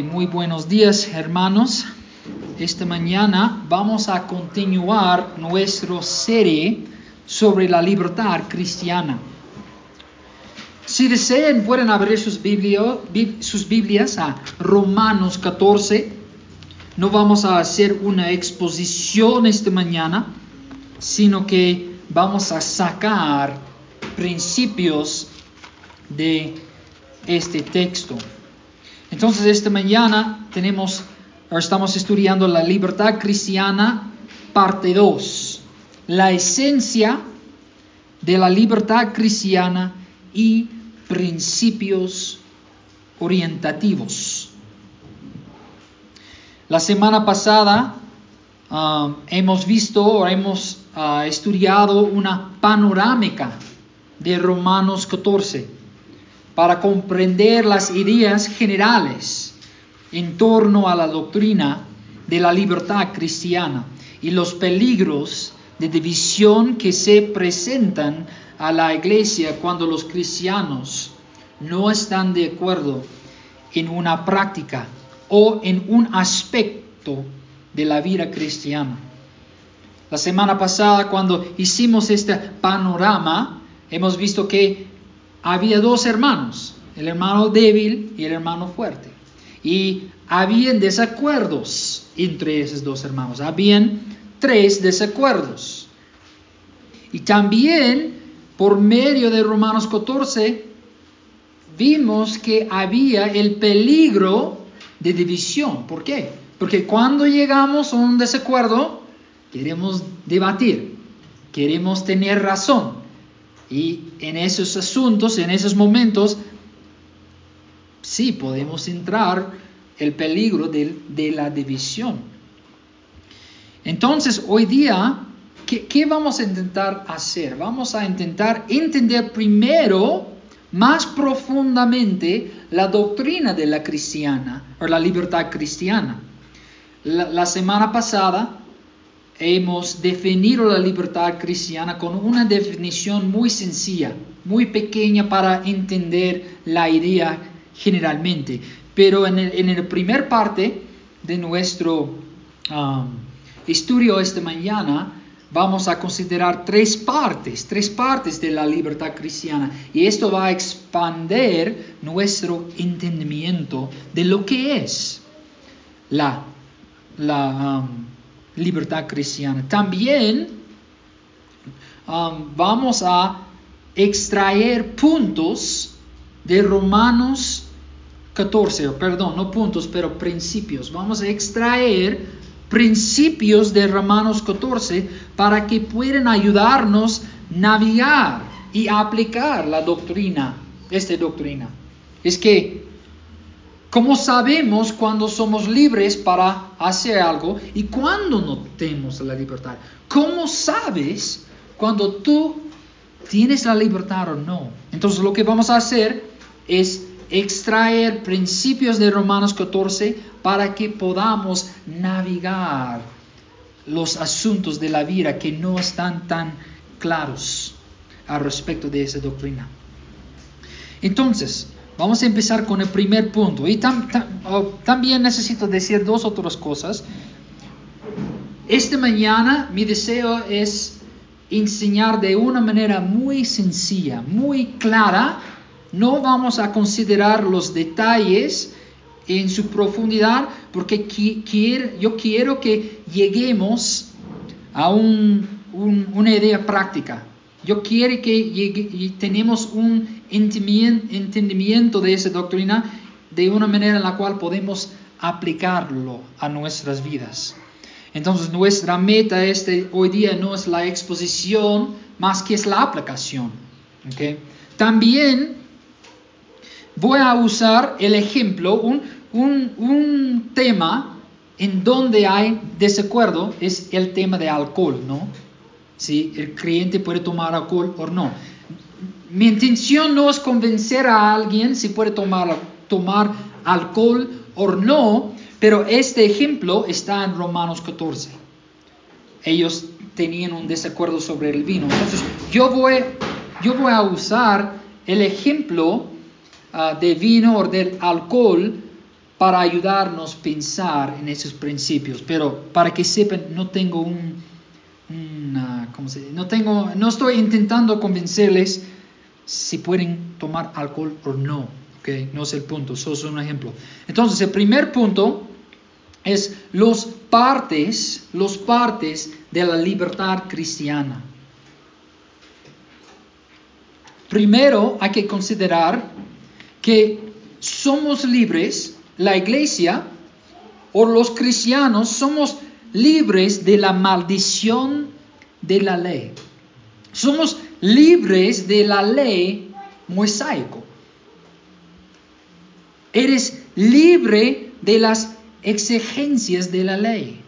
Muy buenos días hermanos. Esta mañana vamos a continuar nuestra serie sobre la libertad cristiana. Si desean pueden abrir sus Biblias a Romanos 14. No vamos a hacer una exposición esta mañana, sino que vamos a sacar principios de este texto. Entonces, esta mañana tenemos, estamos estudiando la libertad cristiana, parte 2, la esencia de la libertad cristiana y principios orientativos. La semana pasada ah, hemos visto o hemos ah, estudiado una panorámica de Romanos 14 para comprender las ideas generales en torno a la doctrina de la libertad cristiana y los peligros de división que se presentan a la iglesia cuando los cristianos no están de acuerdo en una práctica o en un aspecto de la vida cristiana. La semana pasada, cuando hicimos este panorama, hemos visto que había dos hermanos, el hermano débil y el hermano fuerte. Y habían desacuerdos entre esos dos hermanos. Habían tres desacuerdos. Y también por medio de Romanos 14 vimos que había el peligro de división. ¿Por qué? Porque cuando llegamos a un desacuerdo, queremos debatir, queremos tener razón. Y en esos asuntos, en esos momentos, sí podemos entrar el peligro de, la división. Entonces, hoy día, ¿qué, ¿qué, vamos a intentar hacer? Vamos a intentar entender primero, más profundamente, la doctrina de la cristiana, o la libertad cristiana. la semana pasada hemos definido la libertad cristiana con una definición muy sencilla, muy pequeña para entender la idea generalmente. Pero en el, la primer parte de nuestro um, estudio esta mañana, vamos a considerar tres partes, tres partes de la libertad cristiana. Y esto va a expandir nuestro entendimiento de lo que es la, la um, libertad cristiana. También um, vamos a extraer puntos de Romanos 14, perdón, no puntos, pero principios. Vamos a extraer principios de Romanos 14 para que puedan ayudarnos navegar y aplicar la doctrina, esta doctrina. Es que ¿Cómo sabemos cuando somos libres para hacer algo y cuando no tenemos la libertad? ¿Cómo sabes cuando tú tienes la libertad o no? Entonces lo que vamos a hacer es extraer principios de Romanos 14 para que podamos navegar los asuntos de la vida que no están tan claros al respecto de esa doctrina. Entonces, Vamos a empezar con el primer punto. Y oh, también necesito decir dos otras cosas. Esta mañana mi deseo es enseñar de una manera muy sencilla, muy clara. No vamos a considerar los detalles en su profundidad porque yo quiero que lleguemos a una idea práctica. Yo quiero que llegue, tenemos un entendimiento de esa doctrina de una manera en la cual podemos aplicarlo a nuestras vidas. Entonces nuestra meta este, hoy día no es la exposición, más que es la aplicación. También voy a usar el ejemplo, un, un, tema en donde hay desacuerdo es el tema de alcohol, ¿no? Si el creyente puede tomar alcohol o no. Mi intención no es convencer a alguien si puede tomar, tomar alcohol o no, pero este ejemplo está en Romanos 14. Ellos tenían un desacuerdo sobre el vino. Entonces, yo voy, yo voy a usar el ejemplo ah, de vino o del alcohol para ayudarnos a pensar en esos principios. Pero para que sepan, no tengo un, ¿cómo se dice? No tengo, no estoy intentando convencerles si pueden tomar alcohol o no. ¿okay? No es el punto, eso es un ejemplo. Entonces, el primer punto es los partes, los partes de la libertad cristiana. Primero hay que considerar que somos libres, la iglesia o los cristianos somos libres de la maldición de la ley. Somos libres de la ley mosaico. Eres libre de las exigencias de la ley.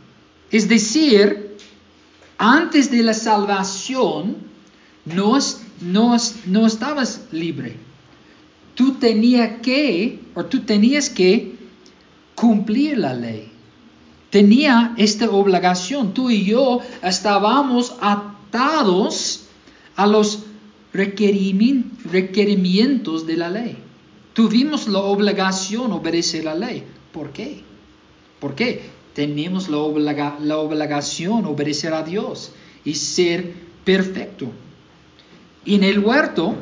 Es decir, antes de la salvación no, estabas libre. Tú tenías que, o tú tenías que cumplir la ley. Tenía esta obligación. Tú y yo estábamos atados a los requerimientos de la ley. Tuvimos la obligación de obedecer la ley. ¿Por qué? ¿Por qué? Tenemos la, obligación de obedecer a Dios y ser perfecto. En el huerto,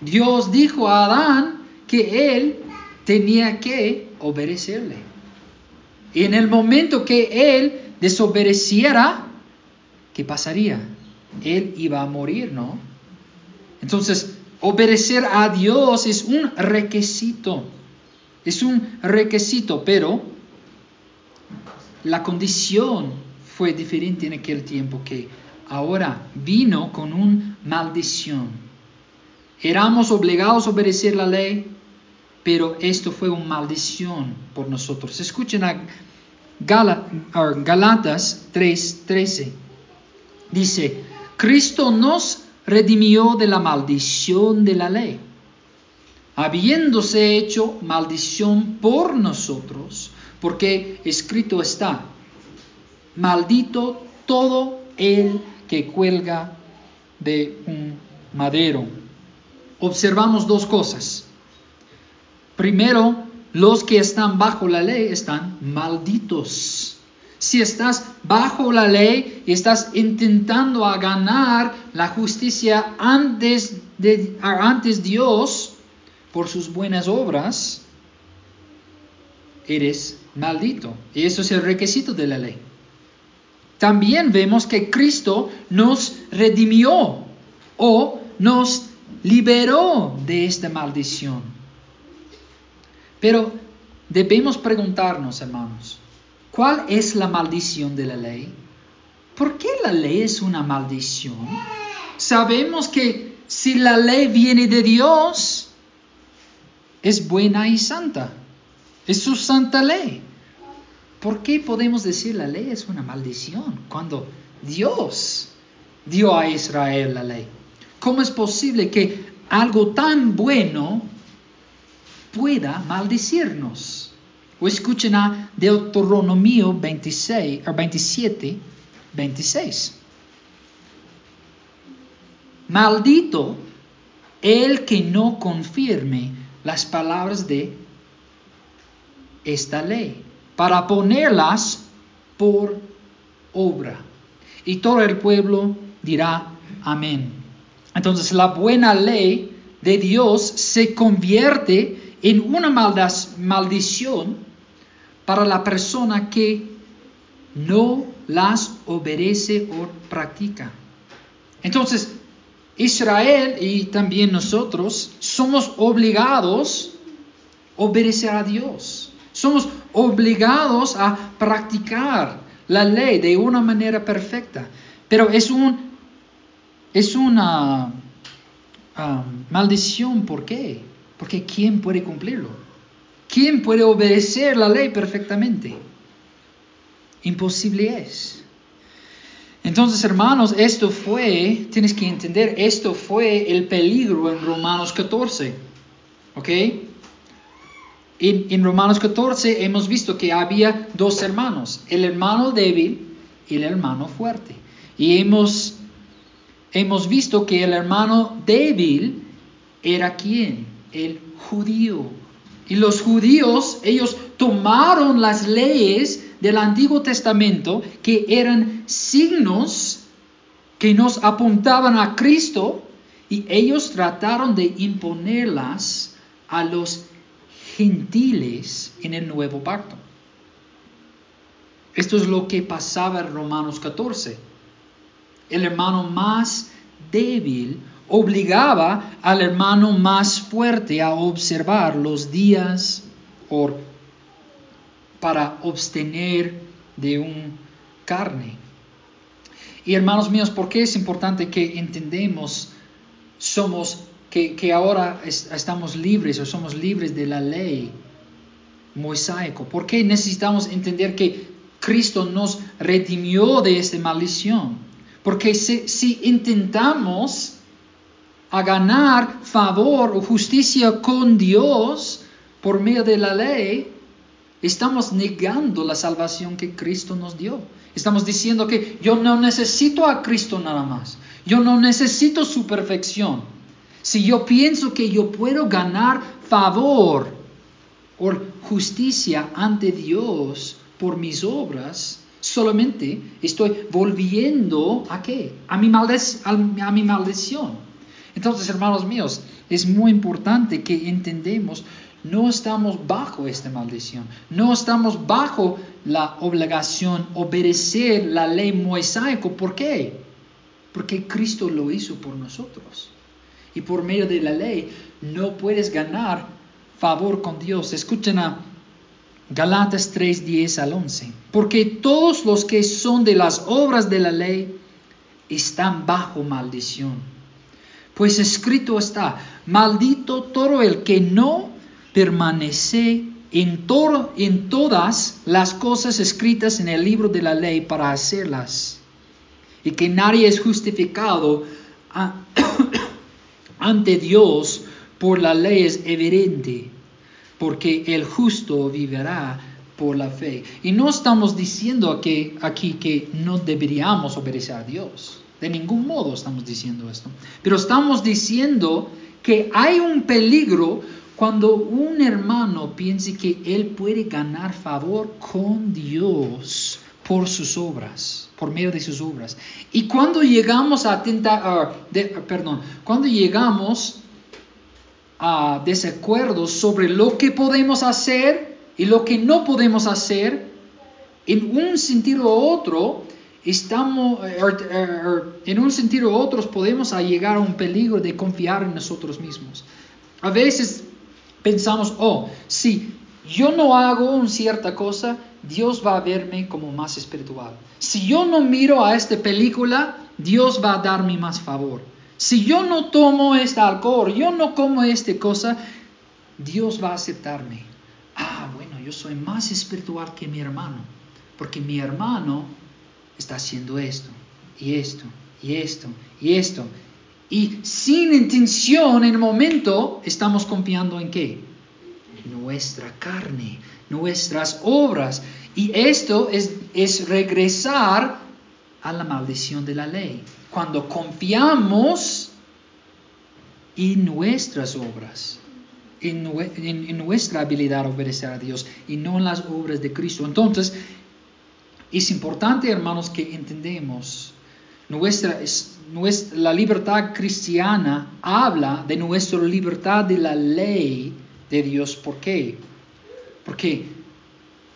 Dios dijo a Adán que él tenía que obedecerle. Y en el momento que él desobedeciera, ¿qué pasaría? Él iba a morir, ¿no? Entonces, obedecer a Dios es un requisito. Es un requisito, pero la condición fue diferente en aquel tiempo que ahora vino con una maldición. Éramos obligados a obedecer la ley, pero esto fue una maldición por nosotros. Escuchen a Galatas 3:13. Dice, Cristo nos redimió de la maldición de la ley, habiéndose hecho maldición por nosotros, porque escrito está, maldito todo el que cuelga de un madero. Observamos dos cosas. Primero, los que están bajo la ley están malditos. Si estás bajo la ley y estás intentando a ganar la justicia antes de antes Dios por sus buenas obras, eres maldito. Y eso es el requisito de la ley. También vemos que Cristo nos redimió o nos liberó de esta maldición. Pero debemos preguntarnos, hermanos, ¿cuál es la maldición de la ley? ¿Por qué la ley es una maldición? Sabemos que si la ley viene de Dios, es buena y santa. Es su santa ley. ¿Por qué podemos decir la ley es una maldición cuando Dios dio a Israel la ley? ¿Cómo es posible que algo tan bueno pueda maldecirnos? O escuchen a Deuteronomio 26, 27, 26. Maldito el que no confirme las palabras de esta ley, para ponerlas por obra. Y todo el pueblo dirá amén. Entonces la buena ley de Dios se convierte en una maldición para la persona que no las obedece o practica. Entonces, Israel y también nosotros somos obligados a obedecer a Dios. Somos obligados a practicar la ley de una manera perfecta. Pero es, un, es una um, maldición. ¿Por qué? Porque ¿quién puede cumplirlo? ¿Quién puede obedecer la ley perfectamente? Imposible es. Entonces, hermanos, esto fue, tienes que entender, esto fue el peligro en Romanos 14. ¿Ok? En, Romanos 14 hemos visto que había dos hermanos, el hermano débil y el hermano fuerte. Y hemos, hemos visto que el hermano débil era quién? El judío. Y los judíos, ellos tomaron las leyes del Antiguo Testamento que eran signos que nos apuntaban a Cristo y ellos trataron de imponerlas a los gentiles en el nuevo pacto. Esto es lo que pasaba en Romanos 14. El hermano más débil obligaba al hermano más fuerte a observar los días para obtener de un carne. Y hermanos míos, ¿por qué es importante que entendemos somos que, ahora estamos libres o somos libres de la ley mosaico? ¿Por qué necesitamos entender que Cristo nos redimió de esta maldición? Porque si intentamos a ganar favor o justicia con Dios por medio de la ley, estamos negando la salvación que Cristo nos dio. Estamos diciendo que yo no necesito a Cristo nada más. Yo no necesito su perfección. Si yo pienso que yo puedo ganar favor o justicia ante Dios por mis obras, solamente estoy volviendo a qué? A mi, a mi maldición. Entonces, hermanos míos, es muy importante que entendemos, no estamos bajo esta maldición, no estamos bajo la obligación obedecer la ley mosaico. ¿Por qué? Porque Cristo lo hizo por nosotros. Y por medio de la ley no puedes ganar favor con Dios. Escuchen a Galatas 3, 10 al 11. Porque todos los que son de las obras de la ley están bajo maldición pues escrito está, maldito todo el que no permanece en, en todas las cosas escritas en el libro de la ley para hacerlas. Y que nadie es justificado ante Dios por la ley es evidente, porque el justo vivirá por la fe. Y no estamos diciendo aquí que no deberíamos obedecer a Dios. De ningún modo estamos diciendo esto. Pero estamos diciendo que hay un peligro cuando un hermano piense que él puede ganar favor con Dios por sus obras, por medio de sus obras. Y cuando llegamos a tentar, perdón, cuando llegamos a desacuerdos sobre lo que podemos hacer y lo que no podemos hacer, en un sentido u otro, estamos, eh, er, en un sentido u otro, podemos llegar a un peligro de confiar en nosotros mismos. A veces pensamos, oh, si yo no hago una cierta cosa, Dios va a verme como más espiritual. Si yo no miro a esta película, Dios va a darme más favor. Si yo no tomo este alcohol, yo no como esta cosa, Dios va a aceptarme. Ah, bueno, yo soy más espiritual que mi hermano, porque mi hermano está haciendo esto, y esto, y esto, y esto. Y sin intención en el momento estamos confiando en qué? Nuestra carne, nuestras obras. Y esto es, es regresar a la maldición de la ley. Cuando confiamos en nuestras obras, en, en, nuestra habilidad a obedecer a Dios y no en las obras de Cristo. Entonces, es importante, hermanos, que entendemos nuestra, nuestra, la libertad cristiana habla de nuestra libertad de la ley de Dios. ¿Por qué? Porque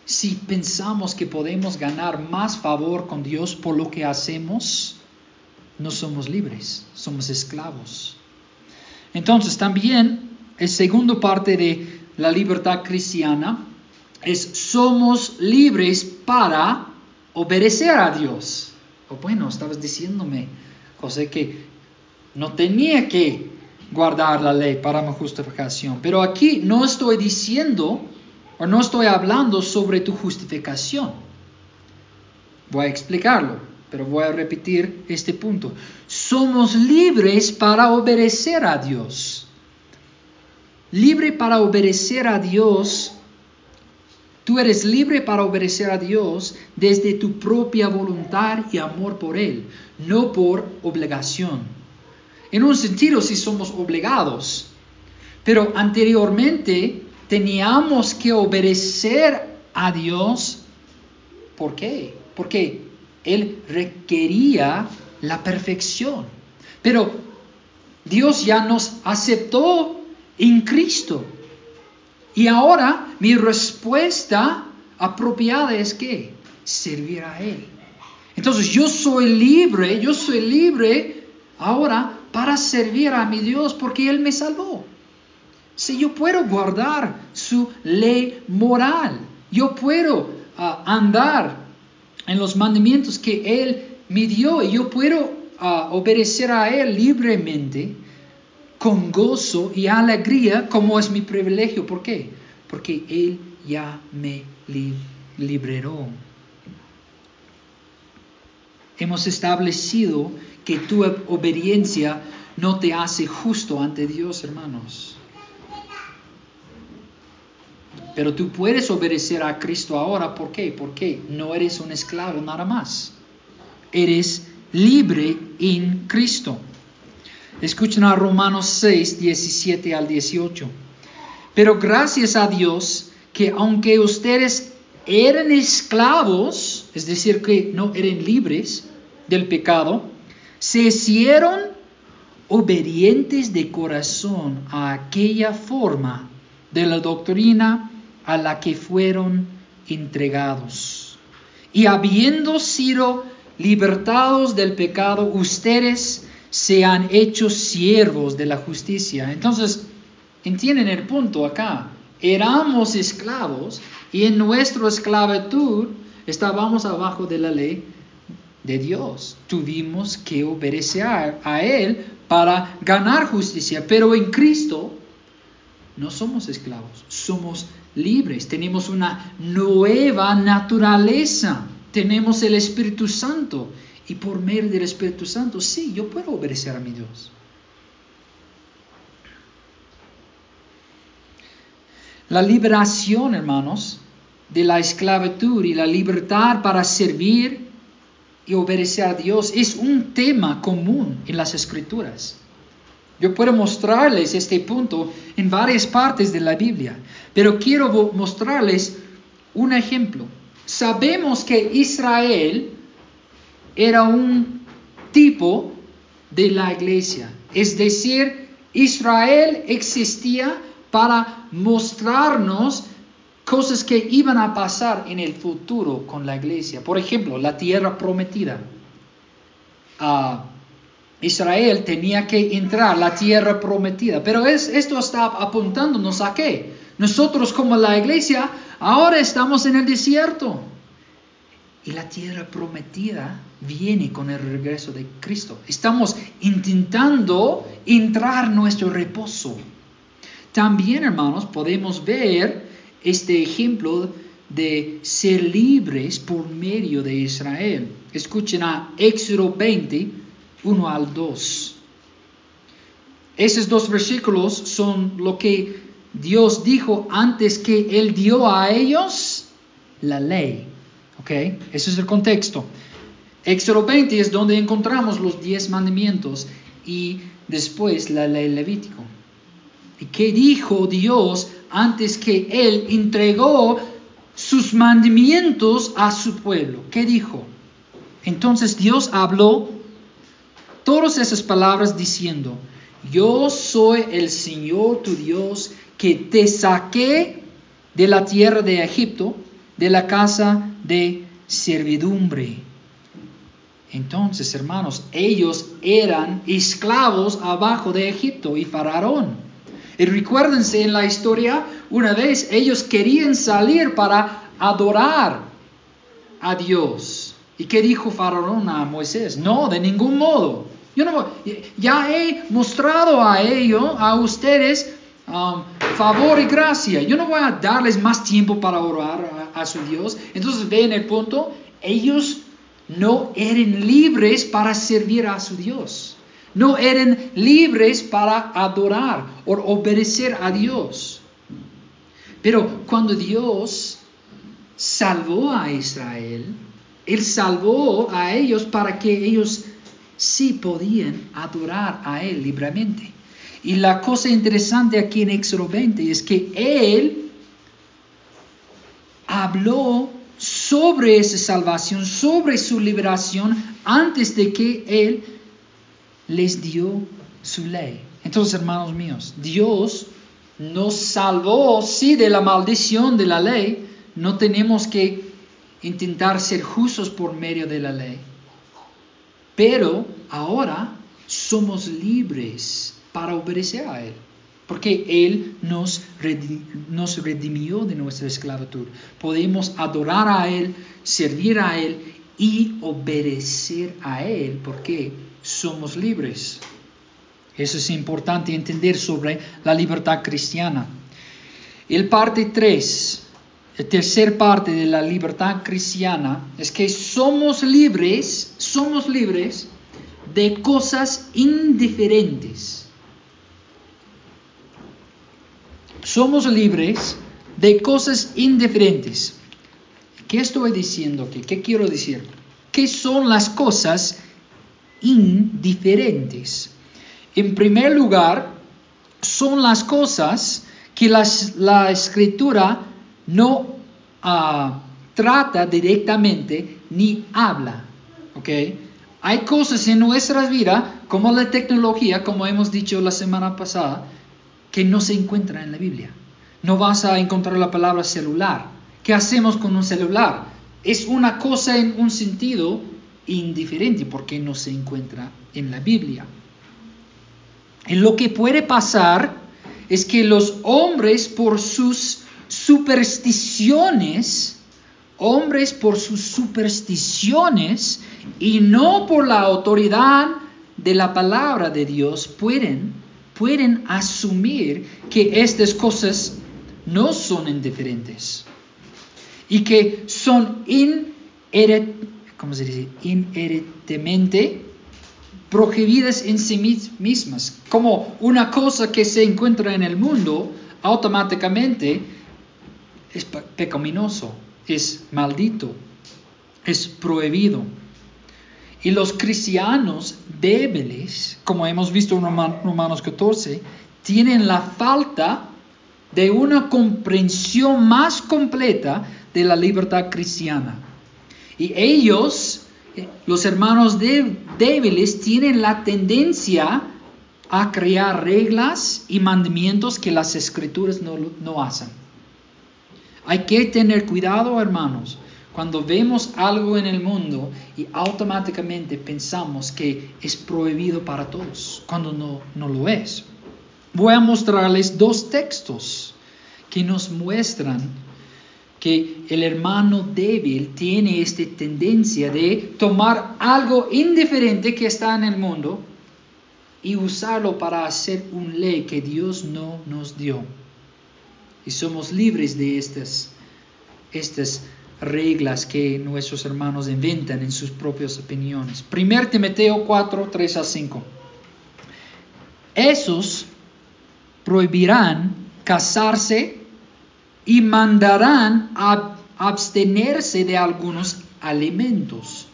si pensamos que podemos ganar más favor con Dios por lo que hacemos, no somos libres, somos esclavos. Entonces también el segundo parte de la libertad cristiana es somos libres para obedecer a Dios. O bueno, estabas diciéndome, José, que no tenía que guardar la ley para mi justificación. Pero aquí no estoy diciendo o no estoy hablando sobre tu justificación. Voy a explicarlo, pero voy a repetir este punto. Somos libres para obedecer a Dios. Libre para obedecer a Dios Tú eres libre para obedecer a Dios desde tu propia voluntad y amor por Él, no por obligación. En un sentido sí somos obligados, pero anteriormente teníamos que obedecer a Dios. ¿Por qué? Porque Él requería la perfección. Pero Dios ya nos aceptó en Cristo. Y ahora mi respuesta apropiada es que servir a Él. Entonces yo soy libre, yo soy libre ahora para servir a mi Dios porque Él me salvó. Si yo puedo guardar su ley moral, yo puedo ah, andar en los mandamientos que Él me dio y yo puedo ah, obedecer a Él libremente, con gozo y alegría, como es mi privilegio. ¿Por qué? Porque Él ya me liberó. Hemos establecido que tu obediencia no te hace justo ante Dios, hermanos. Pero tú puedes obedecer a Cristo ahora, ¿por qué? Porque no eres un esclavo nada más. Eres libre en Cristo. Escuchen a Romanos 6, 17 al 18. Pero gracias a Dios que aunque ustedes eran esclavos, es decir, que no eran libres del pecado, se hicieron obedientes de corazón a aquella forma de la doctrina a la que fueron entregados. Y habiendo sido libertados del pecado, ustedes se han hecho siervos de la justicia. Entonces, entienden el punto acá. Éramos esclavos y en nuestra esclavitud estábamos abajo de la ley de Dios. Tuvimos que obedecer a Él para ganar justicia. Pero en Cristo no somos esclavos, somos libres. Tenemos una nueva naturaleza. Tenemos el Espíritu Santo. Y por medio del Espíritu Santo, sí, yo puedo obedecer a mi Dios. La liberación, hermanos, de la esclavitud y la libertad para servir y obedecer a Dios es un tema común en las escrituras. Yo puedo mostrarles este punto en varias partes de la Biblia, pero quiero mostrarles un ejemplo. Sabemos que Israel era un tipo de la iglesia, es decir, Israel existía para mostrarnos cosas que iban a pasar en el futuro con la iglesia. Por ejemplo, la tierra prometida. Ah, Israel tenía que entrar la tierra prometida, pero es, esto está apuntándonos a qué? Nosotros como la iglesia ahora estamos en el desierto. Y la tierra prometida viene con el regreso de Cristo. Estamos intentando entrar nuestro reposo. También, hermanos, podemos ver este ejemplo de ser libres por medio de Israel. Escuchen a Éxodo 20, 1 al 2. Esos dos versículos son lo que Dios dijo antes que Él dio a ellos la ley. ¿Ok? Ese es el contexto. Éxodo 20 es donde encontramos los diez mandamientos y después la ley levítico. ¿Y qué dijo Dios antes que Él entregó sus mandamientos a su pueblo. ¿Qué dijo? Entonces Dios habló todas esas palabras diciendo, yo soy el Señor tu Dios que te saqué de la tierra de Egipto, de la casa de servidumbre. Entonces, hermanos, ellos eran esclavos abajo de Egipto y Faraón. Y recuérdense en la historia, una vez ellos querían salir para adorar a Dios. ¿Y qué dijo Faraón a Moisés? No, de ningún modo. Yo no, ya he mostrado a ellos, a ustedes, um, favor y gracia. Yo no voy a darles más tiempo para orar a, su Dios. Entonces ven el punto, ellos no eran libres para servir a su Dios no eran libres para adorar o obedecer a Dios. Pero cuando Dios salvó a Israel, Él salvó a ellos para que ellos sí podían adorar a Él libremente. Y la cosa interesante aquí en Éxodo 20 es que Él habló sobre esa salvación, sobre su liberación, antes de que Él les dio su ley. Entonces, hermanos míos, Dios nos salvó, sí, de la maldición de la ley. No tenemos que intentar ser justos por medio de la ley. Pero ahora somos libres para obedecer a Él, porque Él nos, redimió de nuestra esclavitud. Podemos adorar a Él, servir a Él y obedecer a Él, porque somos libres. Eso es importante entender sobre la libertad cristiana. El parte 3, el tercer parte de la libertad cristiana es que somos libres, somos libres de cosas indiferentes. Somos libres de cosas indiferentes. ¿Qué estoy diciendo aquí? ¿Qué quiero decir? ¿Qué son las cosas indiferentes? En primer lugar, son las cosas que la escritura no ah, trata directamente ni habla. ¿okay? Hay cosas en nuestra vida, como la tecnología, como hemos dicho la semana pasada, que no se encuentran en la Biblia. No vas a encontrar la palabra celular. ¿Qué hacemos con un celular? Es una cosa en un sentido indiferente porque no se encuentra en la Biblia. Y lo que puede pasar es que los hombres por sus supersticiones, hombres por sus supersticiones y no por la autoridad de la palabra de Dios pueden, pueden asumir que estas cosas no son indiferentes y que son inherentemente prohibidas en sí mismas, como una cosa que se encuentra en el mundo, automáticamente es pecaminoso, es maldito, es prohibido. Y los cristianos débiles, como hemos visto en Romanos 14, tienen la falta de una comprensión más completa de la libertad cristiana. Y ellos los hermanos débiles tienen la tendencia a crear reglas y mandamientos que las escrituras no, no hacen. Hay que tener cuidado, hermanos, cuando vemos algo en el mundo y automáticamente pensamos que es prohibido para todos, cuando no, no lo es. Voy a mostrarles dos textos que nos muestran que el hermano débil tiene esta tendencia de tomar algo indiferente que está en el mundo y usarlo para hacer un ley que Dios no nos dio. Y somos libres de estas, estas reglas que nuestros hermanos inventan en sus propias opiniones. 1 Timoteo 4, 3 a 5. Esos prohibirán casarse y mandarán abstenerse de algunos alimentos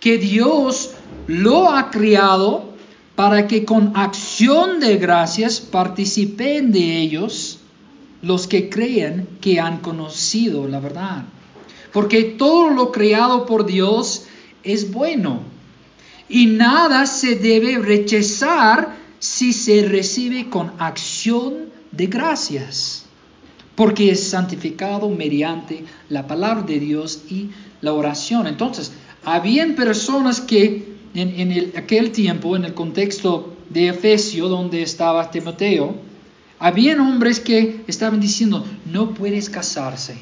que Dios lo ha criado para que con acción de gracias participen de ellos los que creen que han conocido la verdad. Porque todo lo creado por Dios es bueno y nada se debe rechazar si se recibe con acción de gracias porque es santificado mediante la palabra de Dios y la oración. Entonces, habían personas que en, aquel tiempo, en el contexto de Efesio, donde estaba Timoteo, habían hombres que estaban diciendo, no puedes casarse,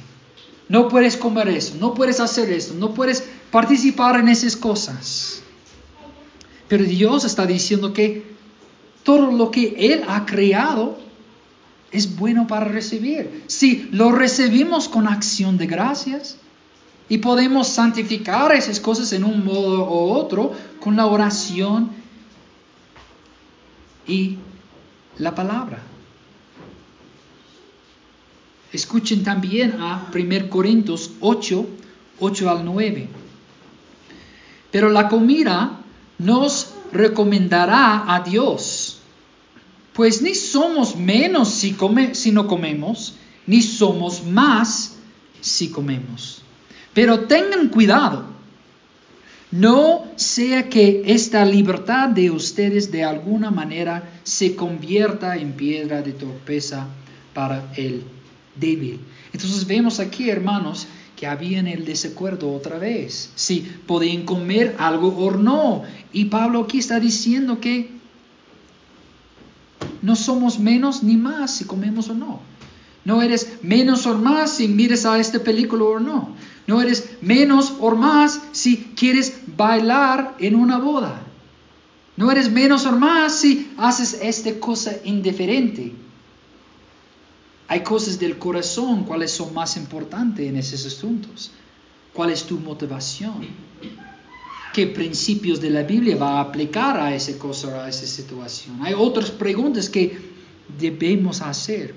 no puedes comer eso, no puedes hacer esto, no puedes participar en esas cosas. Pero Dios está diciendo que todo lo que Él ha creado es bueno para recibir. Si lo recibimos con acción de gracias y podemos santificar esas cosas en un modo u otro con la oración y la palabra. Escuchen también a 1 Corintios 8, 8 al 9. Pero la comida nos recomendará a Dios Pues ni somos menos si, no comemos, ni somos más si comemos. Pero tengan cuidado, no sea que esta libertad de ustedes de alguna manera se convierta en piedra de torpeza para el débil. Entonces vemos aquí, hermanos, que había en el desacuerdo otra vez, si podían comer algo o no. Y Pablo aquí está diciendo que no somos menos ni más si comemos o no. No eres menos o más si mires a esta película o no. No eres menos o más si quieres bailar en una boda. No eres menos o más si haces esta cosa indiferente. Hay cosas del corazón, cuáles son más importantes en esos asuntos. ¿Cuál es tu motivación? ¿Qué principios de la Biblia va a aplicar a esa cosa, a esa situación? Hay otras preguntas que debemos hacer.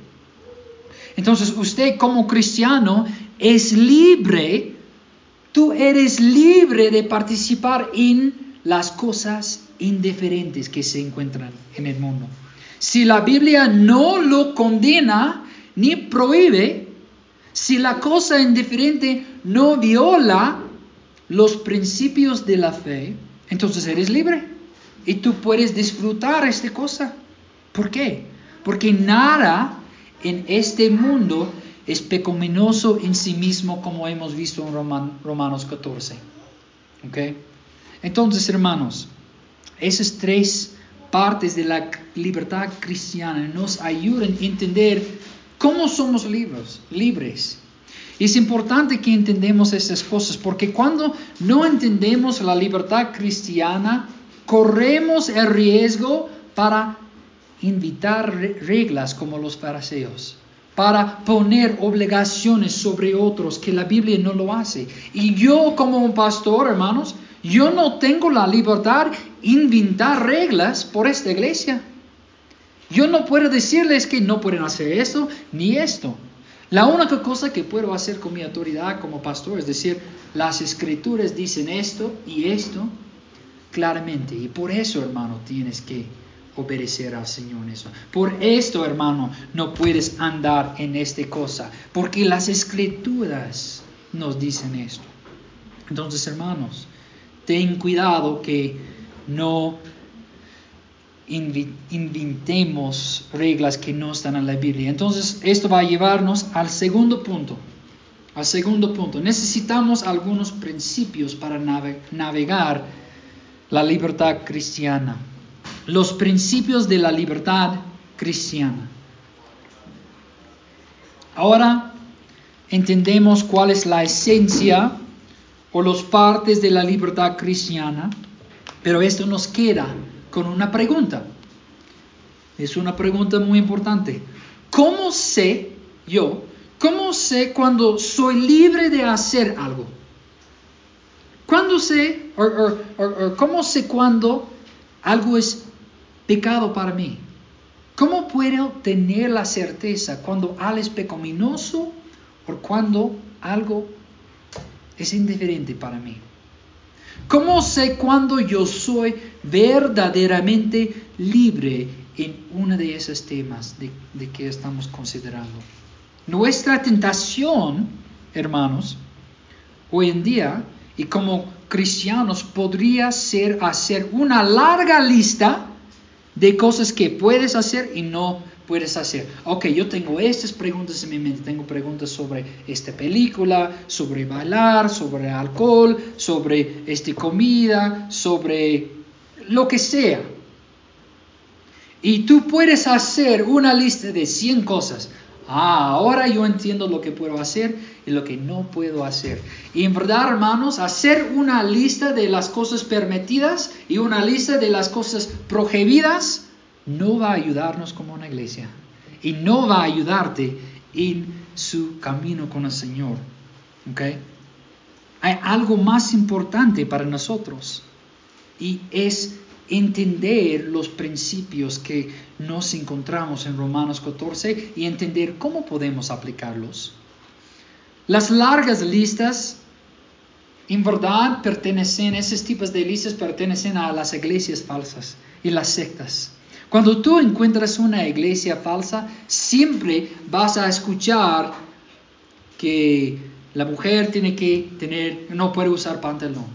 Entonces usted como cristiano es libre, tú eres libre de participar en las cosas indiferentes que se encuentran en el mundo. Si la Biblia no lo condena ni prohíbe, si la cosa indiferente no viola los principios de la fe, entonces eres libre y tú puedes disfrutar esta cosa. ¿Por qué? Porque nada en este mundo es pecaminoso en sí mismo, como hemos visto en Romanos 14. ¿Ok? Entonces, hermanos, esas tres partes de la libertad cristiana nos ayudan a entender cómo somos libres. libres. Es importante que entendamos estas cosas porque cuando no entendemos la libertad cristiana, corremos el riesgo para invitar reglas como los fariseos, para poner obligaciones sobre otros que la Biblia no lo hace. Y yo como un pastor, hermanos, yo no tengo la libertad de inventar reglas por esta iglesia. Yo no puedo decirles que no pueden hacer esto ni esto. La única cosa que puedo hacer con mi autoridad como pastor es decir, las escrituras dicen esto y esto claramente. Y por eso, hermano, tienes que obedecer al Señor eso. Por esto, hermano, no puedes andar en esta cosa, porque las escrituras nos dicen esto. Entonces, hermanos, ten cuidado que no inventemos reglas que no están en la Biblia. Entonces, esto va a llevarnos al segundo punto. Al segundo punto, necesitamos algunos principios para navegar la libertad cristiana los principios de la libertad cristiana. Ahora entendemos cuál es la esencia o los partes de la libertad cristiana, pero esto nos queda con una pregunta. Es una pregunta muy importante. ¿Cómo sé yo, cómo sé cuando soy libre de hacer algo? ¿Cuándo sé, o cómo sé cuando algo es pecado para mí? ¿Cómo puedo tener la certeza cuando algo es pecaminoso o cuando algo es indiferente para mí? ¿Cómo sé cuando yo soy verdaderamente libre en uno de esos temas de, de que estamos considerando? Nuestra tentación, hermanos, hoy en día, y como cristianos, podría ser hacer una larga lista de cosas que puedes hacer y no puedes hacer. Ok, yo tengo estas preguntas en mi mente. Tengo preguntas sobre esta película, sobre bailar, sobre alcohol, sobre esta comida, sobre lo que sea. Y tú puedes hacer una lista de 100 cosas. Ah, ahora yo entiendo lo que puedo hacer y lo que no puedo hacer. Y en verdad, hermanos, hacer una lista de las cosas permitidas y una lista de las cosas prohibidas no va a ayudarnos como una iglesia. Y no va a ayudarte en su camino con el Señor. ¿Okay? Hay algo más importante para nosotros y es entender los principios que nos encontramos en Romanos 14 y entender cómo podemos aplicarlos. Las largas listas, en verdad, pertenecen, esos tipos de listas pertenecen a las iglesias falsas y las sectas. Cuando tú encuentras una iglesia falsa, siempre vas a escuchar que la mujer tiene que tener, no puede usar pantalón,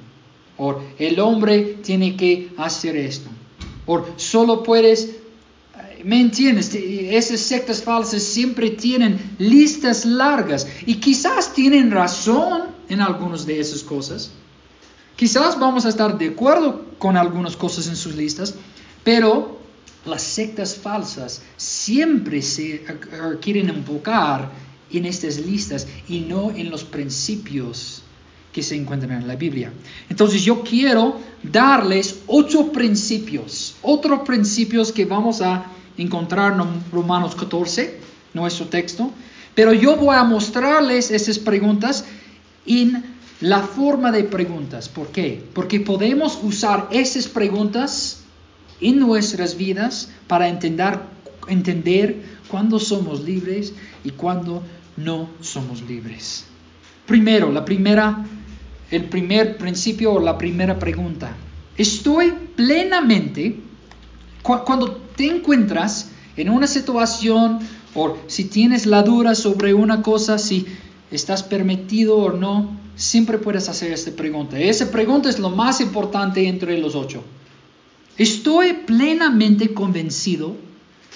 o el hombre tiene que hacer esto, o solo puedes ¿Me entiendes? Esas sectas falsas siempre tienen listas largas y quizás tienen razón en algunas de esas cosas. Quizás vamos a estar de acuerdo con algunas cosas en sus listas, pero las sectas falsas siempre se quieren enfocar en estas listas y no en los principios que se encuentran en la Biblia. Entonces yo quiero darles ocho principios, otros principios que vamos a encontrar en Romanos 14, nuestro texto, pero yo voy a mostrarles esas preguntas en la forma de preguntas. ¿Por qué? Porque podemos usar esas preguntas en nuestras vidas para entender, cuándo somos libres y cuándo no somos libres. Primero, la primera, el primer principio o la primera pregunta. Estoy plenamente, cuando te encuentras en una situación o si tienes la duda sobre una cosa, si estás permitido o no, siempre puedes hacer esta pregunta. Esa pregunta es lo más importante entre los ocho. Estoy plenamente convencido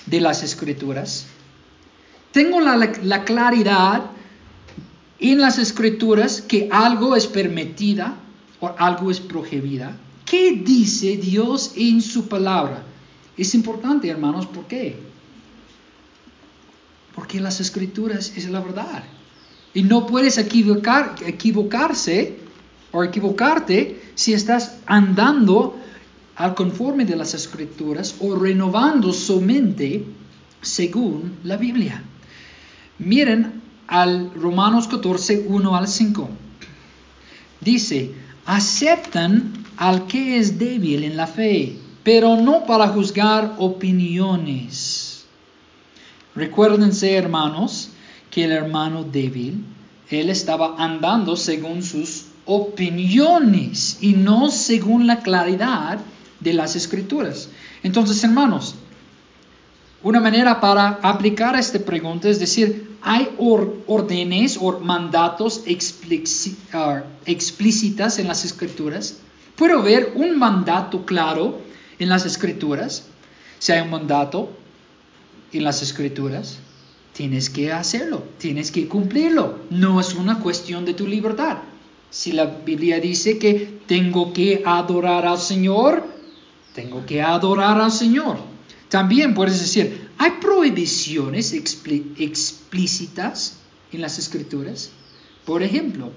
de las escrituras. Tengo la, la claridad en las escrituras que algo es permitida o algo es prohibida. ¿Qué dice Dios en su palabra? Es importante, hermanos, ¿por qué? Porque las escrituras es la verdad. Y no puedes equivocar, equivocarse o equivocarte si estás andando al conforme de las escrituras o renovando su mente según la Biblia. Miren al Romanos 14, 1 al 5. Dice, aceptan al que es débil en la fe pero no para juzgar opiniones. Recuérdense, hermanos, que el hermano débil, él estaba andando según sus opiniones y no según la claridad de las escrituras. Entonces, hermanos, una manera para aplicar esta pregunta es decir, hay órdenes o mandatos ah, explícitas en las escrituras. Puedo ver un mandato claro en las escrituras, si hay un mandato en las escrituras, tienes que hacerlo, tienes que cumplirlo. No es una cuestión de tu libertad. Si la Biblia dice que tengo que adorar al Señor, tengo que adorar al Señor. También puedes decir, ¿hay prohibiciones explícitas en las escrituras? Por ejemplo,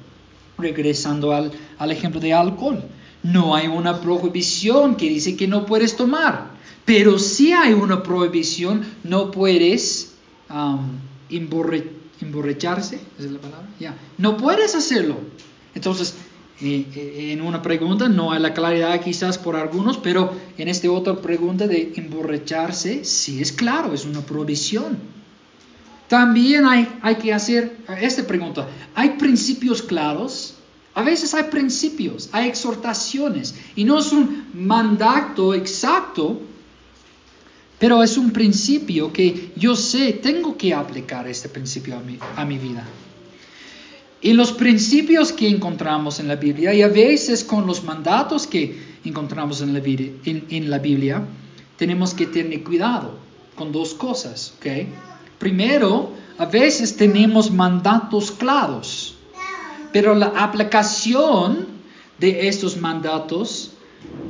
regresando al, ejemplo de alcohol. No hay una prohibición que dice que no puedes tomar, pero sí hay una prohibición, no puedes emborracharse, ¿es la palabra? No puedes hacerlo. Entonces, en una pregunta no hay la claridad quizás por algunos, pero en esta otra pregunta de emborracharse, sí es claro, es una prohibición. También hay, hay que hacer esta pregunta, ¿hay principios claros? A veces hay principios, hay exhortaciones y no es un mandato exacto, pero es un principio que yo sé, tengo que aplicar este principio a mi, vida. Y los principios que encontramos en la Biblia y a veces con los mandatos que encontramos en la, Biblia, tenemos que tener cuidado con dos cosas. ¿okay? Primero, a veces tenemos mandatos claros pero la aplicación de estos mandatos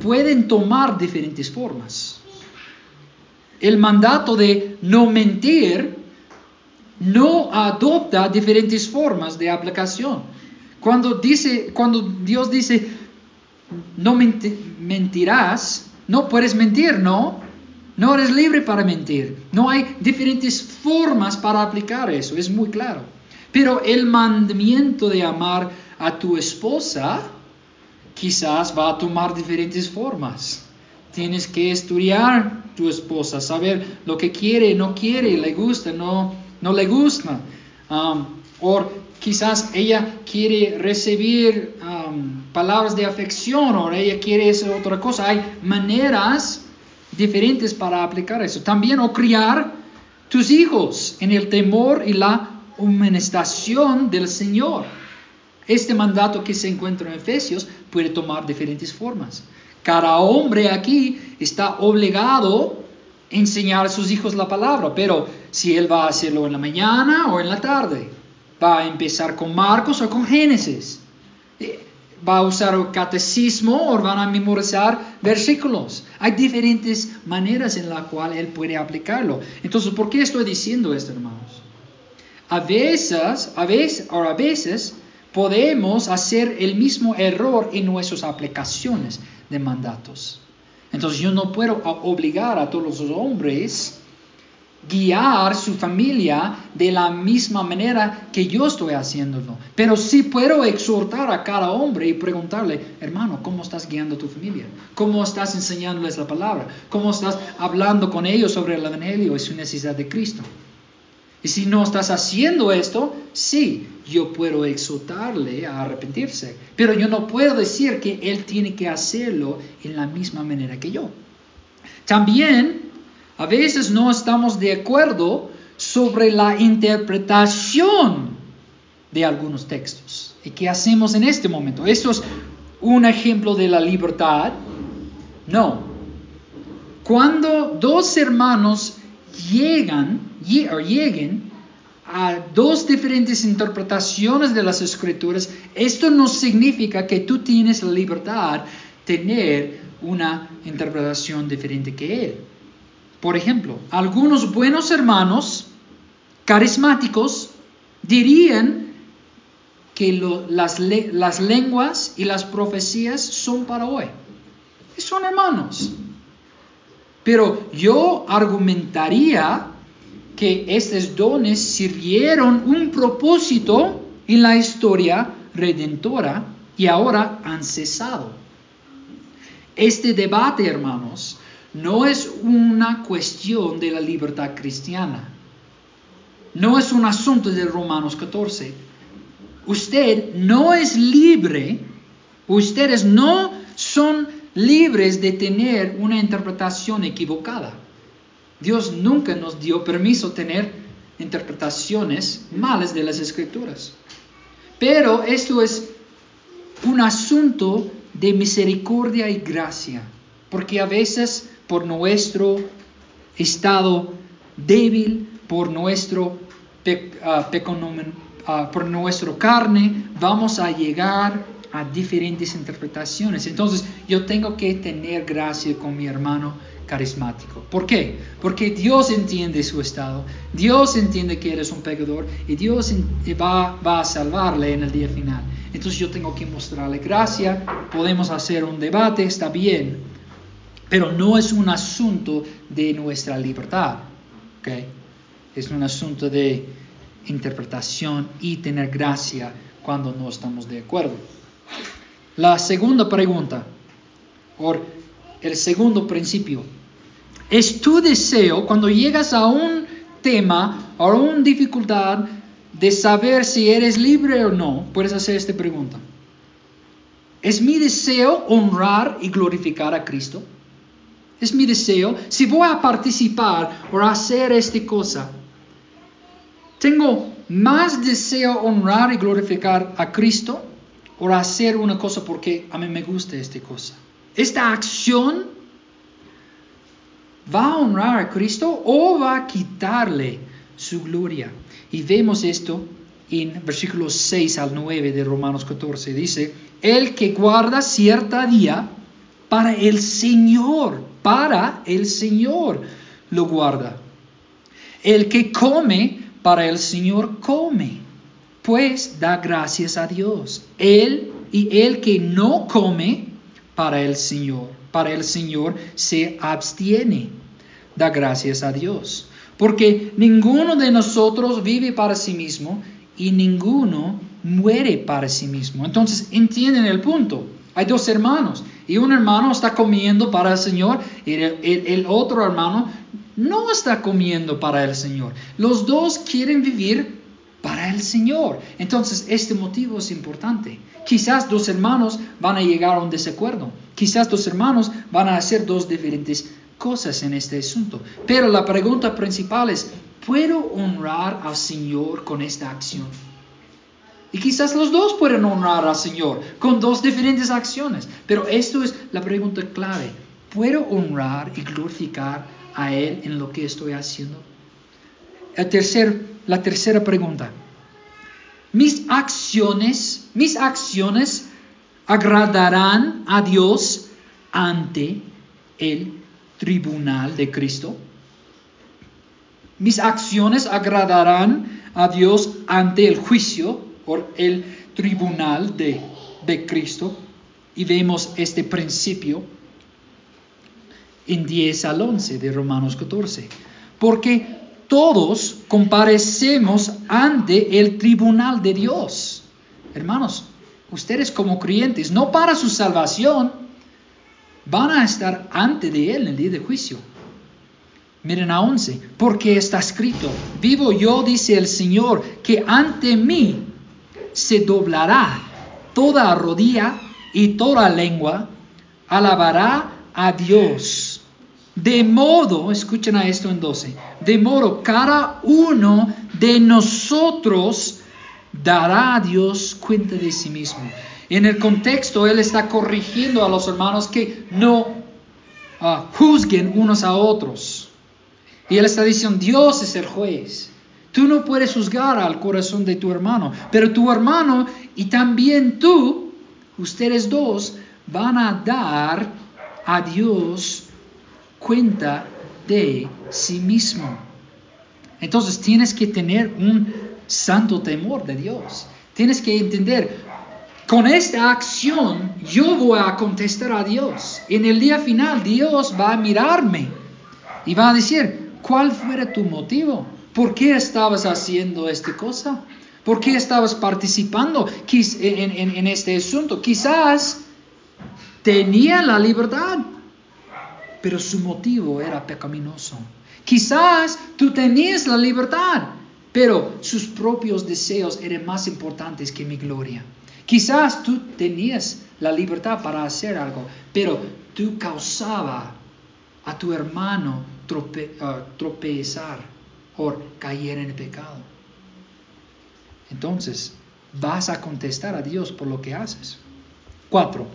pueden tomar diferentes formas. El mandato de no mentir no adopta diferentes formas de aplicación. Cuando, dice, cuando Dios dice, no mentirás, no puedes mentir, ¿no? No eres libre para mentir. No hay diferentes formas para aplicar eso, es muy claro. Pero el mandamiento de amar a tu esposa quizás va a tomar diferentes formas. Tienes que estudiar tu esposa, saber lo que quiere, no quiere, le gusta, no, no le gusta. Um, o quizás ella quiere recibir um, palabras de afección o ella quiere hacer otra cosa. Hay maneras diferentes para aplicar eso. También o criar tus hijos en el temor y la amonestación del Señor. Este mandato que se encuentra en Efesios puede tomar diferentes formas. Cada hombre aquí está obligado enseñar a sus hijos la palabra, pero si él va a hacerlo en la mañana o en la tarde, va a empezar con Marcos o con Génesis, eh, va a usar el catecismo o van a memorizar versículos. Hay diferentes maneras en las cuales él puede aplicarlo. Entonces, ¿por qué estoy diciendo esto, hermanos? A veces, a veces, a veces podemos hacer el mismo error en nuestras aplicaciones de mandatos. Entonces yo no puedo obligar a todos los hombres guiar su familia de la misma manera que yo estoy haciéndolo. Pero sí puedo exhortar a cada hombre y preguntarle, hermano, ¿cómo estás guiando a tu familia? ¿Cómo estás enseñándoles la palabra? ¿Cómo estás hablando con ellos sobre el Evangelio y su necesidad de Cristo? Y si no estás haciendo esto, sí, yo puedo exhortarle a arrepentirse, pero yo no puedo decir que él tiene que hacerlo en la misma manera que yo. También, a veces no estamos de acuerdo sobre la interpretación de algunos textos. ¿Y qué hacemos en este momento? ¿Esto es un ejemplo de la libertad? No. Cuando dos hermanos llegan, o lleguen a dos diferentes interpretaciones de las escrituras, esto no significa que tú tienes la libertad de tener una interpretación diferente que él. Por ejemplo, algunos buenos hermanos carismáticos dirían que las, las lenguas y las profecías son para hoy. Son hermanos. Pero yo argumentaría que estos dones sirvieron un propósito en la historia redentora y ahora han cesado. Este debate, hermanos, no es una cuestión de la libertad cristiana. No es un asunto de Romanos 14. Usted no es libre, ustedes no son libres de tener una interpretación equivocada. Dios nunca nos dio permiso tener interpretaciones malas de las escrituras. Pero esto es un asunto de misericordia y gracia, porque a veces por nuestro estado débil, por nuestro ah, ah, por nuestro carne, vamos a llegar a diferentes interpretaciones. Entonces yo tengo que tener gracia con mi hermano carismático. ¿Por qué? Porque Dios entiende su estado, Dios entiende que eres un pecador y Dios va, va a salvarle en el día final. Entonces yo tengo que mostrarle gracia, podemos hacer un debate, está bien, pero no es un asunto de nuestra libertad. ¿okay? Es un asunto de interpretación y tener gracia cuando no estamos de acuerdo. La segunda pregunta, o el segundo principio, es tu deseo cuando llegas a un tema o a una dificultad de saber si eres libre o no, puedes hacer esta pregunta. ¿Es mi deseo honrar y glorificar a Cristo? ¿Es mi deseo? Si voy a participar o hacer esta cosa, ¿tengo más deseo honrar y glorificar a Cristo o hacer una cosa porque a mí me gusta esta cosa. Esta acción va a honrar a Cristo o va a quitarle su gloria. Y vemos esto en versículos 6 al 9 de Romanos 14. Dice, el que guarda cierta día para el Señor, para el Señor lo guarda. El que come para el Señor come pues da gracias a Dios. Él y el que no come para el Señor, para el Señor se abstiene, da gracias a Dios. Porque ninguno de nosotros vive para sí mismo y ninguno muere para sí mismo. Entonces, entienden el punto. Hay dos hermanos y un hermano está comiendo para el Señor y el, otro hermano no está comiendo para el Señor. Los dos quieren vivir para el Señor. Entonces, este motivo es importante. Quizás dos hermanos van a llegar a un desacuerdo. Quizás dos hermanos van a hacer dos diferentes cosas en este asunto. Pero la pregunta principal es, ¿puedo honrar al Señor con esta acción? Y quizás los dos pueden honrar al Señor con dos diferentes acciones. Pero esto es la pregunta clave. ¿Puedo honrar y glorificar a Él en lo que estoy haciendo? El tercer, la tercera pregunta. Mis acciones, mis acciones agradarán a Dios ante el tribunal de Cristo. Mis acciones agradarán a Dios ante el juicio por el tribunal de, de Cristo. Y vemos este principio en 10 al 11 de Romanos 14. Porque todos comparecemos ante el tribunal de Dios. Hermanos, ustedes como creyentes, no para su salvación, van a estar ante de Él en el día de juicio. Miren a 11, porque está escrito, vivo yo, dice el Señor, que ante mí se doblará toda rodilla y toda lengua, alabará a Dios. De modo, escuchen a esto en 12, de modo cada uno de nosotros dará a Dios cuenta de sí mismo. En el contexto, Él está corrigiendo a los hermanos que no ah, juzguen unos a otros. Y Él está diciendo, Dios es el juez. Tú no puedes juzgar al corazón de tu hermano, pero tu hermano y también tú, ustedes dos, van a dar a Dios cuenta de sí mismo. Entonces tienes que tener un santo temor de Dios. Tienes que entender, con esta acción yo voy a contestar a Dios. En el día final Dios va a mirarme y va a decir, ¿cuál fue tu motivo? ¿Por qué estabas haciendo esta cosa? ¿Por qué estabas participando en, en este asunto? Quizás tenía la libertad, pero su motivo era pecaminoso. Quizás tú tenías la libertad, pero sus propios deseos eran más importantes que mi gloria. Quizás tú tenías la libertad para hacer algo, pero tú causaba a tu hermano ah, tropezar o caer en el pecado. Entonces, vas a contestar a Dios por lo que haces. Cuatro.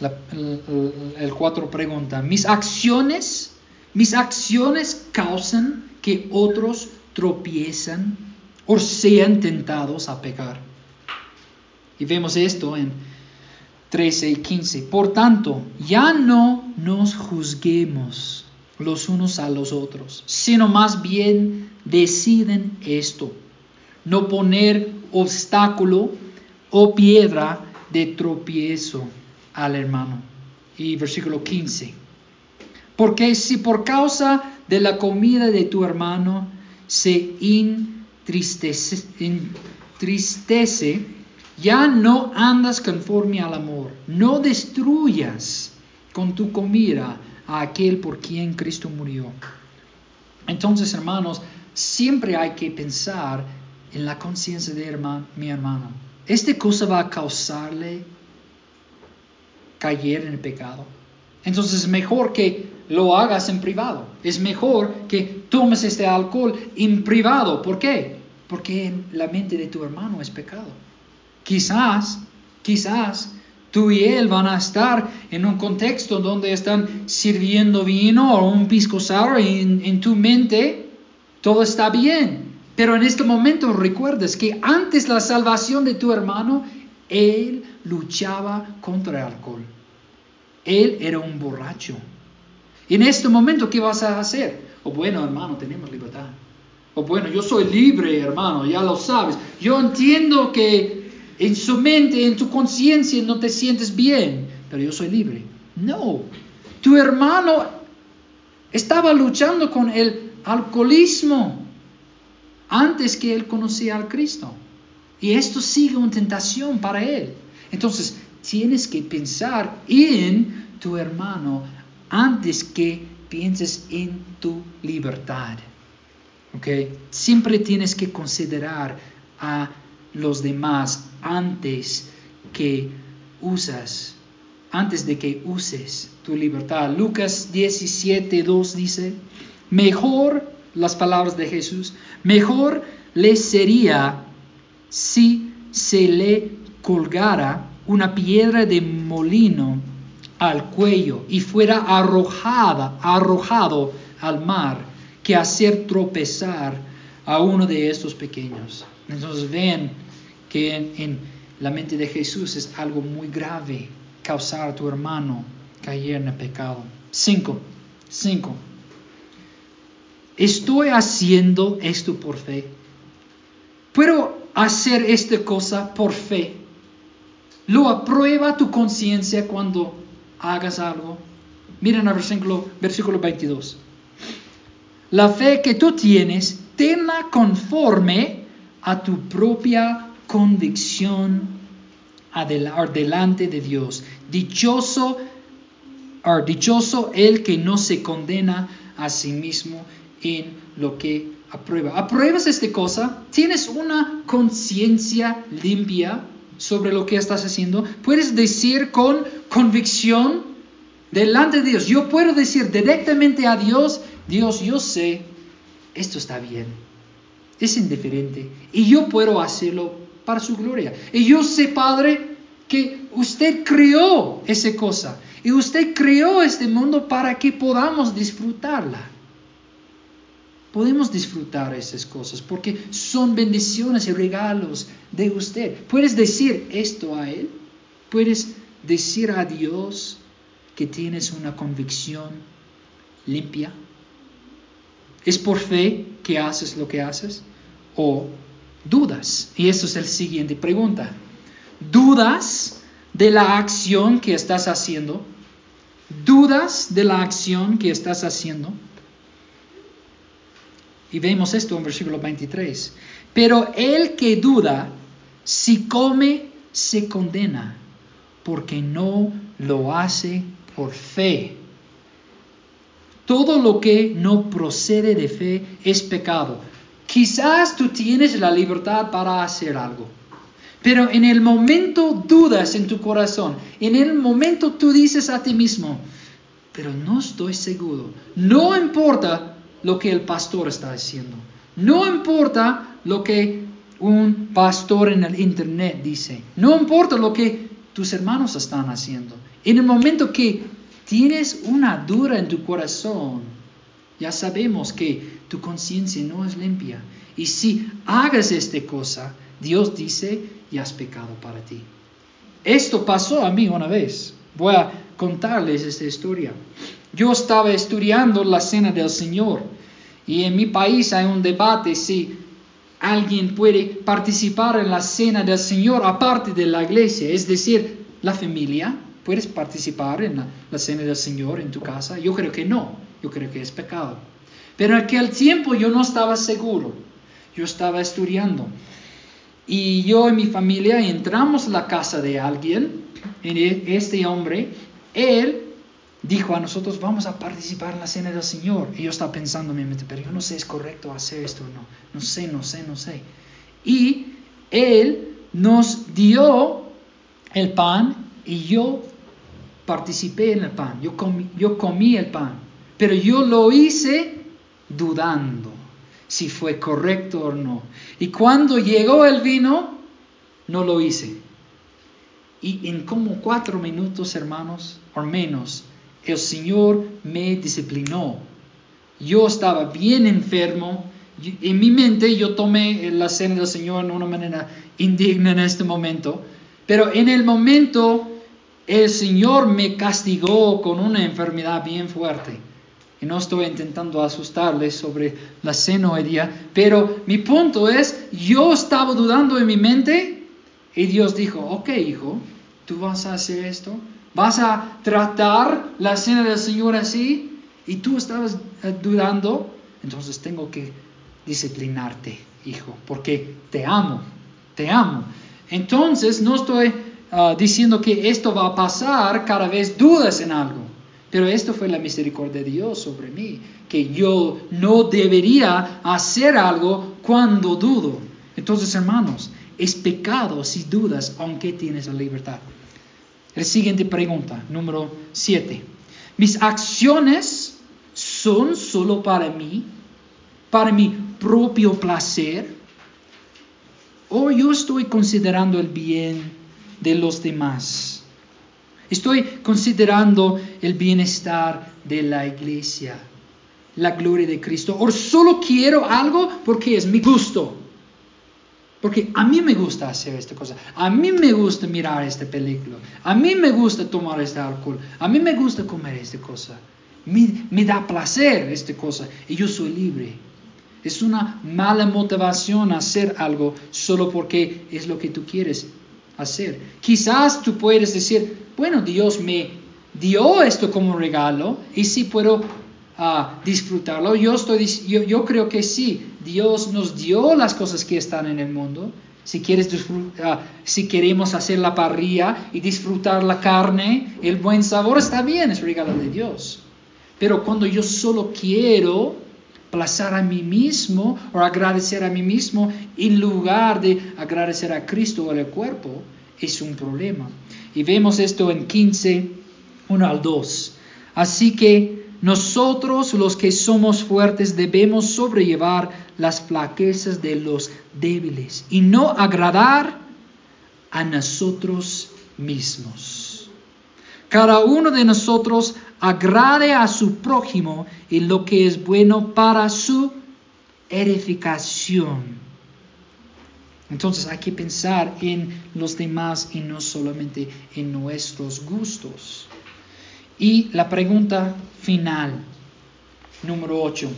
El, cuatro pregunta, mis acciones, mis acciones causan que otros tropiezan o sean tentados a pecar. Y vemos esto en 13 y 15. Por tanto, ya no nos juzguemos los unos a los otros, sino más bien deciden esto, no poner obstáculo o piedra de tropiezo al hermano. Y versículo 15. Porque si por causa de la comida de tu hermano se entristece, ya no andas conforme al amor. No destruyas con tu comida a aquel por quien Cristo murió. Entonces, hermanos, siempre hay que pensar en la conciencia de mi hermano. ¿Esta cosa va a causarle caer en el pecado? Entonces es mejor que lo hagas en privado. Es mejor que tomes este alcohol en privado. ¿Por qué? Porque la mente de tu hermano es pecado. Quizás, quizás tú y él van a estar en un contexto donde están sirviendo vino o un pisco sour y en, tu mente todo está bien. Pero en este momento recuerdes que antes la salvación de tu hermano, él luchaba contra el alcohol. Él era un borracho. Y en este momento, ¿qué vas a hacer? O oh, bueno, hermano, tenemos libertad. O oh, bueno, yo soy libre, hermano, ya lo sabes. Yo entiendo que en su mente, en tu conciencia no te sientes bien, pero yo soy libre. No, tu hermano estaba luchando con el alcoholismo antes que él conocía al Cristo. Y esto sigue una tentación para él. Entonces, tienes que pensar en tu hermano antes que pienses en tu libertad. ¿Ok? Siempre tienes que considerar a los demás antes que usas antes de que uses tu libertad. Lucas 17, 2 dice, mejor, las palabras de Jesús, mejor le sería si se le colgara una piedra de molino al cuello y fuera arrojada, arrojado al mar, que hacer tropezar a uno de estos pequeños. Entonces ven que en, la mente de Jesús es algo muy grave causar a tu hermano caer en el pecado. Cinco, cinco. Estoy haciendo esto por fe. ¿Puedo hacer esta cosa por fe? ¿Lo aprueba tu conciencia cuando hagas algo? Miren el versículo, versículo 22. La fe que tú tienes, tenla conforme a tu propia convicción delante de Dios. Dichoso, dichoso el que no se condena a sí mismo en lo que aprueba. ¿Apruebas esta cosa? ¿Tienes una conciencia limpia sobre lo que estás haciendo? ¿Puedes decir con convicción delante de Dios? Yo puedo decir directamente a Dios, Dios, yo sé, esto está bien. Es indiferente. Y yo puedo hacerlo para su gloria. Y yo sé, Padre, que usted creó esa cosa. Y usted creó este mundo para que podamos disfrutarla podemos disfrutar esas cosas porque son bendiciones y regalos de usted. Puedes decir esto a Él, puedes decir a Dios que tienes una convicción limpia. ¿Es por fe que haces lo que haces? ¿O dudas? Y eso es la siguiente pregunta. ¿Dudas de la acción que estás haciendo? ¿Dudas de la acción que estás haciendo? Y vemos esto en versículo 23. Pero el que duda, si come, se condena, porque no lo hace por fe. Todo lo que no procede de fe es pecado. Quizás tú tienes la libertad para hacer algo, pero en el momento dudas en tu corazón, en el momento tú dices a ti mismo, pero no estoy seguro. No importa lo que el pastor está haciendo. No importa lo que un pastor en el internet dice. No importa lo que tus hermanos están haciendo. En el momento que tienes una duda en tu corazón, ya sabemos que tu conciencia no es limpia. Y si hagas esta cosa, Dios dice, ya has pecado para ti. Esto pasó a mí una vez. Voy a contarles esta historia. Yo estaba estudiando la cena del Señor y en mi país hay un debate si alguien puede participar en la cena del Señor aparte de la iglesia, es decir, la familia. ¿Puedes participar en la, cena del Señor en tu casa? Yo creo que no, yo creo que es pecado. Pero en aquel tiempo yo no estaba seguro, yo estaba estudiando. Y yo y mi familia entramos a la casa de alguien, y este hombre, él dijo a nosotros, vamos a participar en la cena del Señor. Y yo estaba pensando en mi mente, pero yo no sé, es correcto hacer esto o no. No sé, no sé, no sé. Y Él nos dio el pan y yo participé en el pan. Yo comí, yo comí el pan. Pero yo lo hice dudando si fue correcto o no. Y cuando llegó el vino, no lo hice. Y en como cuatro minutos, hermanos, o menos, el Señor me disciplinó. Yo estaba bien enfermo. En mi mente yo tomé la cena del Señor de una manera indigna en este momento. Pero en el momento el Señor me castigó con una enfermedad bien fuerte. Y no estoy intentando asustarles sobre la cena hoy día, pero mi punto es, yo estaba dudando en mi mente y Dios dijo, ok hijo, tú vas a hacer esto, ¿Vas a tratar la cena del Señor así? Y tú estabas eh, dudando, entonces tengo que disciplinarte, hijo, porque te amo, te amo. Entonces no estoy ah, diciendo que esto va a pasar cada vez dudas en algo, pero esto fue la misericordia de Dios sobre mí, que yo no debería hacer algo cuando dudo. Entonces, hermanos, es pecado si dudas aunque tienes la libertad. La siguiente pregunta, número 7. ¿Mis acciones son solo para mí? ¿Para mi propio placer? ¿O yo estoy considerando el bien de los demás? Estoy considerando el bienestar de la iglesia, la gloria de Cristo. ¿O solo quiero algo porque es mi gusto? Porque a mí me gusta hacer esta cosa. A mí me gusta mirar esta película. A mí me gusta tomar este alcohol. A mí me gusta comer esta cosa. Me, me da placer esta cosa. Y yo soy libre. Es una mala motivación hacer algo solo porque es lo que tú quieres hacer. Quizás tú puedes decir, bueno, Dios me dio esto como regalo y si puedo a disfrutarlo. Yo, estoy, yo, yo, creo que sí, Dios nos dio las cosas que están en el mundo. Si, quieres uh, si queremos hacer la parrilla y disfrutar la carne, el buen sabor está bien, es regalo de Dios. Pero cuando yo solo quiero plazar a mí mismo o agradecer a mí mismo en lugar de agradecer a Cristo o al cuerpo, es un problema. Y vemos esto en 15, 1 al 2. Así que nosotros los que somos fuertes debemos sobrellevar las flaquezas de los débiles y no agradar a nosotros mismos. Cada uno de nosotros agrade a su prójimo en lo que es bueno para su edificación. Entonces hay que pensar en los demás y no solamente en nuestros gustos. Y la pregunta final, número 8.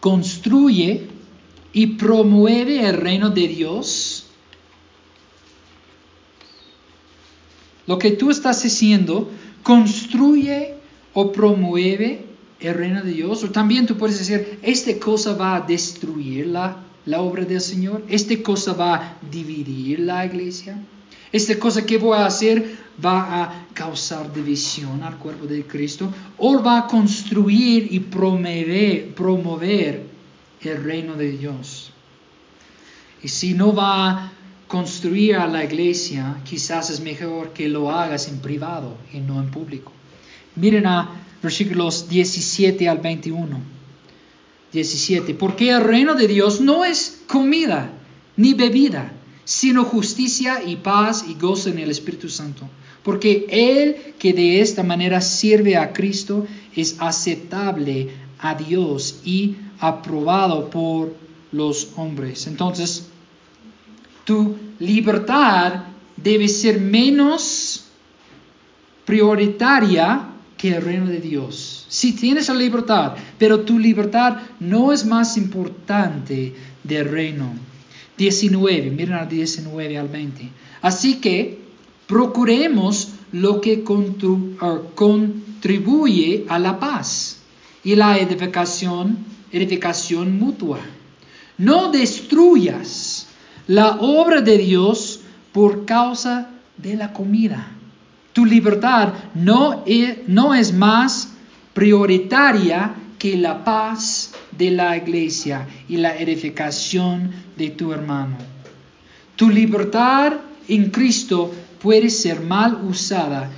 Construye y promueve el reino de Dios. Lo que tú estás haciendo, construye o promueve el reino de Dios. O también tú puedes decir, esta cosa va a destruir la la obra del Señor? ¿Esta cosa va a dividir la iglesia? ¿Esta cosa que voy a hacer va a causar división al cuerpo de Cristo? ¿O va a construir y promover, promover el reino de Dios? Y si no va a construir a la iglesia, quizás es mejor que lo hagas en privado y no en público. Miren a versículos 17 al 21. 17. Porque el reino de Dios no es comida ni bebida, sino justicia y paz y gozo en el Espíritu Santo. Porque el que de esta manera sirve a Cristo es aceptable a Dios y aprobado por los hombres. Entonces, tu libertad debe ser menos prioritaria que el reino de Dios. Si tienes la libertad, pero tu libertad no es más importante del reino. 19, miren al 19 al 20. Así que procuremos lo que contribuye a la paz y la edificación, edificación mutua. No destruyas la obra de Dios por causa de la comida. Tu libertad no es, no es más prioritaria que la paz de la iglesia y la edificación de tu hermano. Tu libertad en Cristo puede ser mal usada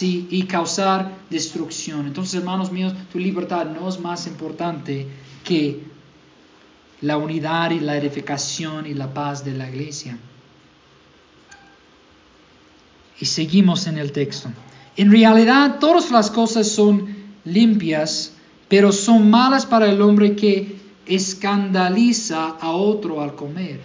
y causar destrucción. Entonces, hermanos míos, tu libertad no es más importante que la unidad y la edificación y la paz de la iglesia. Y seguimos en el texto. En realidad, todas las cosas son limpias, pero son malas para el hombre que escandaliza a otro al comer.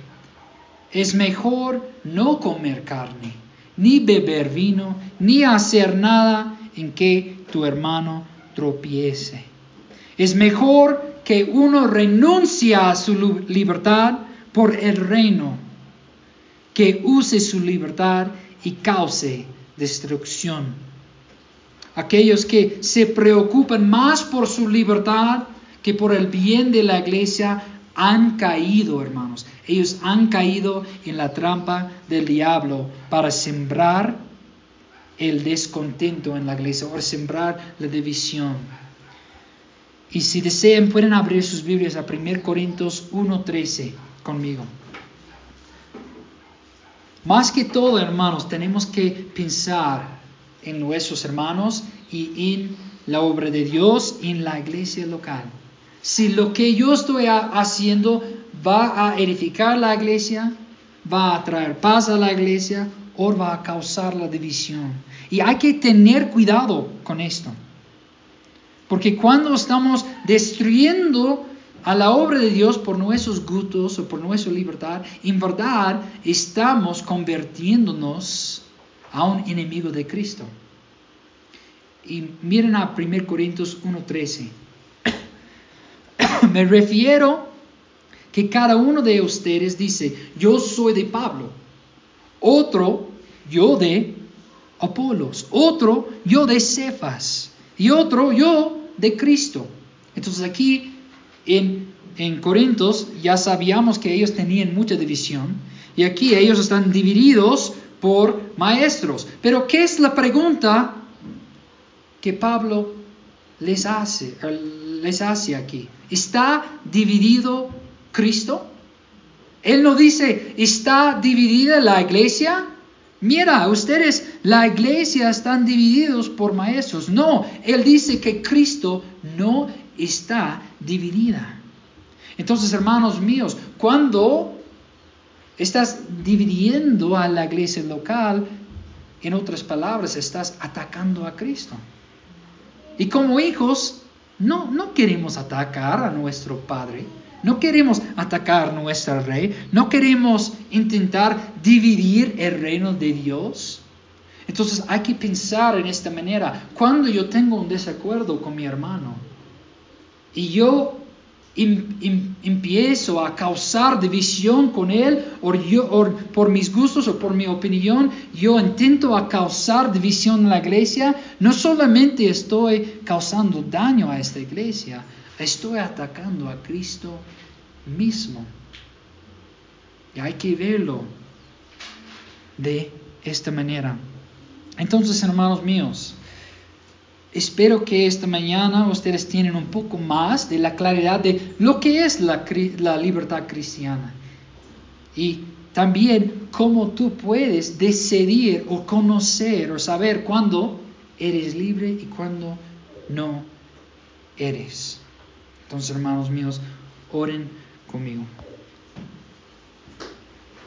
Es mejor no comer carne, ni beber vino, ni hacer nada en que tu hermano tropiece. Es mejor que uno renuncie a su libertad por el reino, que use su libertad y cause destrucción aquellos que se preocupan más por su libertad que por el bien de la iglesia, han caído, hermanos. Ellos han caído en la trampa del diablo para sembrar el descontento en la iglesia o sembrar la división. Y si desean, pueden abrir sus Biblias a 1 Corintios 1.13 conmigo. Más que todo, hermanos, tenemos que pensar en nuestros hermanos y en la obra de Dios en la iglesia local. Si lo que yo estoy haciendo va a edificar la iglesia, va a traer paz a la iglesia o va a causar la división. Y hay que tener cuidado con esto. Porque cuando estamos destruyendo a la obra de Dios por nuestros gustos o por nuestra libertad, en verdad estamos convirtiéndonos a un enemigo de Cristo. Y miren a 1 Corintios 1.13. Me refiero que cada uno de ustedes dice, yo soy de Pablo, otro, yo de Apolos, otro, yo de Cefas, y otro, yo de Cristo. Entonces aquí en, en Corintios ya sabíamos que ellos tenían mucha división, y aquí ellos están divididos por maestros. Pero ¿qué es la pregunta que Pablo les hace, les hace aquí? ¿Está dividido Cristo? Él no dice, ¿está dividida la iglesia? Mira, ustedes, la iglesia están divididos por maestros. No, Él dice que Cristo no está dividida. Entonces, hermanos míos, cuando estás dividiendo a la iglesia local, en otras palabras, estás atacando a Cristo. Y como hijos, no, no queremos atacar a nuestro Padre. No queremos atacar a nuestro rey, no queremos intentar dividir el reino de Dios. Entonces hay que pensar en esta manera. Cuando yo tengo un desacuerdo con mi hermano y yo empiezo a causar división con él, o, yo, por mis gustos o por mi opinión, yo intento a causar división en la iglesia, no solamente estoy causando daño a esta iglesia, estoy atacando a Cristo mismo. Y hay que verlo de esta manera. Entonces, hermanos míos, espero que esta mañana ustedes tienen un poco más de la claridad de lo que es la, la libertad cristiana. Y también cómo tú puedes decidir o conocer o saber cuándo eres libre y cuándo no eres. Entonces, hermanos míos, oren conmigo.